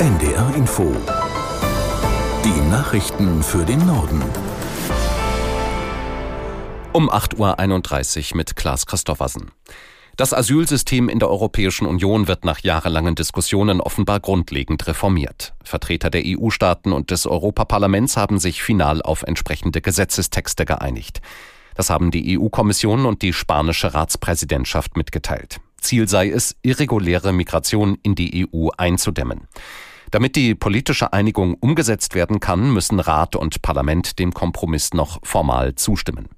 NDR Info. Die Nachrichten für den Norden. Um 8.31 Uhr mit Klaas Christoffersen. Das Asylsystem in der Europäischen Union wird nach jahrelangen Diskussionen offenbar grundlegend reformiert. Vertreter der EU-Staaten und des Europaparlaments haben sich final auf entsprechende Gesetzestexte geeinigt. Das haben die EU-Kommission und die spanische Ratspräsidentschaft mitgeteilt. Ziel sei es, irreguläre Migration in die EU einzudämmen. Damit die politische Einigung umgesetzt werden kann, müssen Rat und Parlament dem Kompromiss noch formal zustimmen.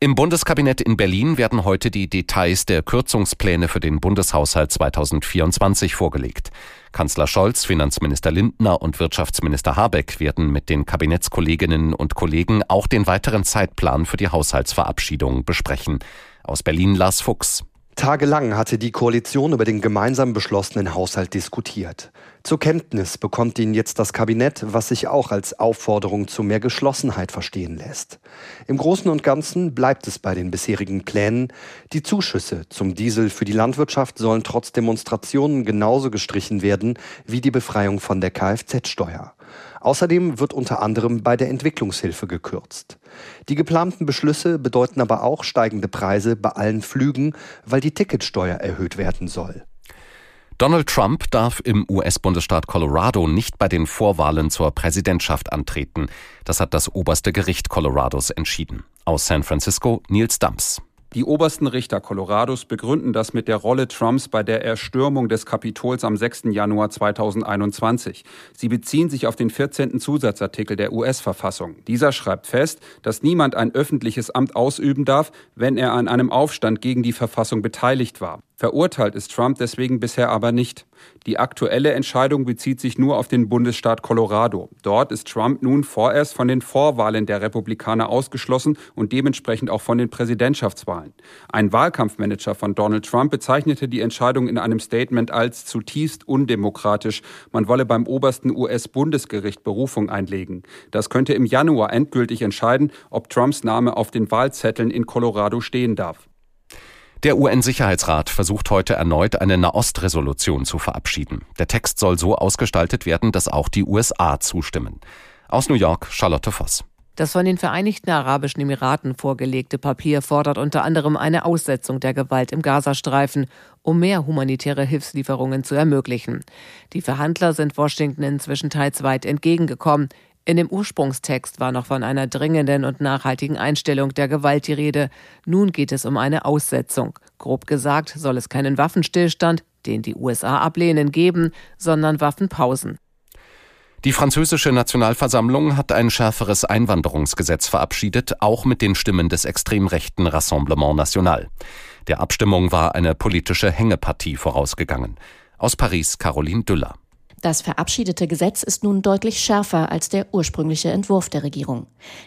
Im Bundeskabinett in Berlin werden heute die Details der Kürzungspläne für den Bundeshaushalt 2024 vorgelegt. Kanzler Scholz, Finanzminister Lindner und Wirtschaftsminister Habeck werden mit den Kabinettskolleginnen und Kollegen auch den weiteren Zeitplan für die Haushaltsverabschiedung besprechen. Aus Berlin Lars Fuchs. Tagelang hatte die Koalition über den gemeinsam beschlossenen Haushalt diskutiert. Zur Kenntnis bekommt ihn jetzt das Kabinett, was sich auch als Aufforderung zu mehr Geschlossenheit verstehen lässt. Im Großen und Ganzen bleibt es bei den bisherigen Plänen. Die Zuschüsse zum Diesel für die Landwirtschaft sollen trotz Demonstrationen genauso gestrichen werden wie die Befreiung von der Kfz-Steuer. Außerdem wird unter anderem bei der Entwicklungshilfe gekürzt. Die geplanten Beschlüsse bedeuten aber auch steigende Preise bei allen Flügen, weil die Ticketsteuer erhöht werden soll. Donald Trump darf im US-Bundesstaat Colorado nicht bei den Vorwahlen zur Präsidentschaft antreten. Das hat das oberste Gericht Colorados entschieden. Aus San Francisco Nils Dams. Die obersten Richter Colorados begründen das mit der Rolle Trumps bei der Erstürmung des Kapitols am 6. Januar 2021. Sie beziehen sich auf den 14. Zusatzartikel der US-Verfassung. Dieser schreibt fest, dass niemand ein öffentliches Amt ausüben darf, wenn er an einem Aufstand gegen die Verfassung beteiligt war. Verurteilt ist Trump deswegen bisher aber nicht. Die aktuelle Entscheidung bezieht sich nur auf den Bundesstaat Colorado. Dort ist Trump nun vorerst von den Vorwahlen der Republikaner ausgeschlossen und dementsprechend auch von den Präsidentschaftswahlen. Ein Wahlkampfmanager von Donald Trump bezeichnete die Entscheidung in einem Statement als zutiefst undemokratisch. Man wolle beim obersten US-Bundesgericht Berufung einlegen. Das könnte im Januar endgültig entscheiden, ob Trumps Name auf den Wahlzetteln in Colorado stehen darf. Der UN-Sicherheitsrat versucht heute erneut eine Nahost-Resolution zu verabschieden. Der Text soll so ausgestaltet werden, dass auch die USA zustimmen. Aus New York Charlotte Voss. Das von den Vereinigten Arabischen Emiraten vorgelegte Papier fordert unter anderem eine Aussetzung der Gewalt im Gazastreifen, um mehr humanitäre Hilfslieferungen zu ermöglichen. Die Verhandler sind Washington inzwischen teils weit entgegengekommen. In dem Ursprungstext war noch von einer dringenden und nachhaltigen Einstellung der Gewalt die Rede. Nun geht es um eine Aussetzung. Grob gesagt soll es keinen Waffenstillstand, den die USA ablehnen, geben, sondern Waffenpausen. Die französische Nationalversammlung hat ein schärferes Einwanderungsgesetz verabschiedet, auch mit den Stimmen des extrem rechten Rassemblement National. Der Abstimmung war eine politische Hängepartie vorausgegangen. Aus Paris Caroline Düller. Das verabschiedete Gesetz ist nun deutlich schärfer als der ursprüngliche Entwurf der Regierung.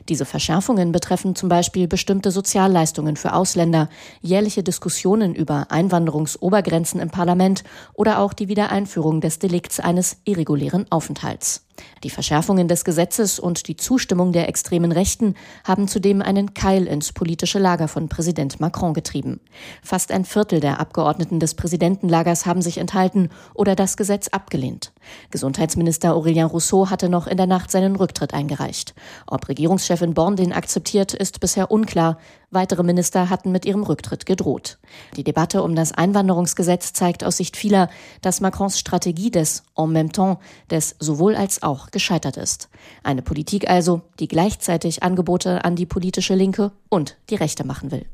Diese Verschärfungen betreffen zum Beispiel bestimmte Sozialleistungen für Ausländer, jährliche Diskussionen über Einwanderungsobergrenzen im Parlament oder auch die Wiedereinführung des Delikts eines irregulären Aufenthalts. Die Verschärfungen des Gesetzes und die Zustimmung der extremen Rechten haben zudem einen Keil ins politische Lager von Präsident Macron getrieben. Fast ein Viertel der Abgeordneten des Präsidentenlagers haben sich enthalten oder das Gesetz abgelehnt. Gesundheitsminister Aurélien Rousseau hatte noch in der Nacht seinen Rücktritt eingereicht. Ob Regierungschefin Born den akzeptiert, ist bisher unklar. Weitere Minister hatten mit ihrem Rücktritt gedroht. Die Debatte um das Einwanderungsgesetz zeigt aus Sicht vieler, dass Macrons Strategie des en même temps, des sowohl als auch gescheitert ist. Eine Politik also, die gleichzeitig Angebote an die politische Linke und die Rechte machen will.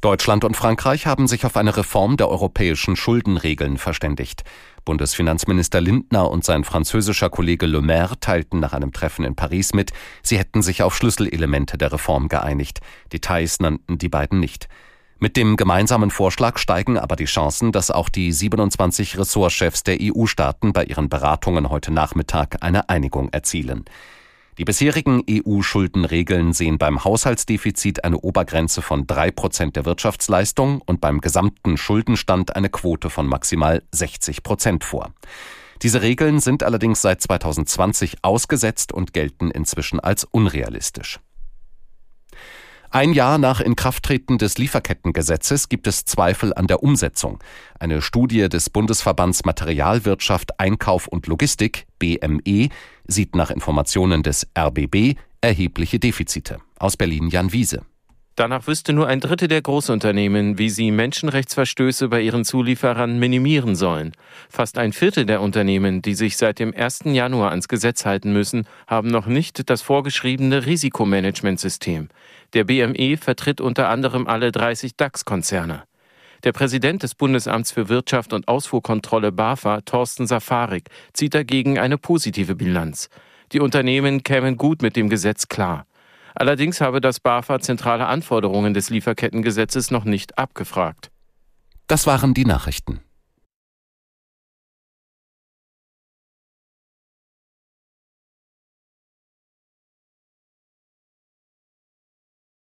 Deutschland und Frankreich haben sich auf eine Reform der europäischen Schuldenregeln verständigt. Bundesfinanzminister Lindner und sein französischer Kollege Le Maire teilten nach einem Treffen in Paris mit, sie hätten sich auf Schlüsselelemente der Reform geeinigt. Details nannten die beiden nicht. Mit dem gemeinsamen Vorschlag steigen aber die Chancen, dass auch die 27 Ressortchefs der EU-Staaten bei ihren Beratungen heute Nachmittag eine Einigung erzielen. Die bisherigen EU-Schuldenregeln sehen beim Haushaltsdefizit eine Obergrenze von drei Prozent der Wirtschaftsleistung und beim gesamten Schuldenstand eine Quote von maximal 60 Prozent vor. Diese Regeln sind allerdings seit 2020 ausgesetzt und gelten inzwischen als unrealistisch. Ein Jahr nach Inkrafttreten des Lieferkettengesetzes gibt es Zweifel an der Umsetzung. Eine Studie des Bundesverbands Materialwirtschaft, Einkauf und Logistik, BME, sieht nach Informationen des RBB erhebliche Defizite. Aus Berlin Jan Wiese. Danach wüsste nur ein Drittel der Großunternehmen, wie sie Menschenrechtsverstöße bei ihren Zulieferern minimieren sollen. Fast ein Viertel der Unternehmen, die sich seit dem 1. Januar ans Gesetz halten müssen, haben noch nicht das vorgeschriebene Risikomanagementsystem. Der BME vertritt unter anderem alle 30 DAX-Konzerne. Der Präsident des Bundesamts für Wirtschaft und Ausfuhrkontrolle BAFA, Thorsten Safarik, zieht dagegen eine positive Bilanz. Die Unternehmen kämen gut mit dem Gesetz klar. Allerdings habe das BAFA zentrale Anforderungen des Lieferkettengesetzes noch nicht abgefragt. Das waren die Nachrichten.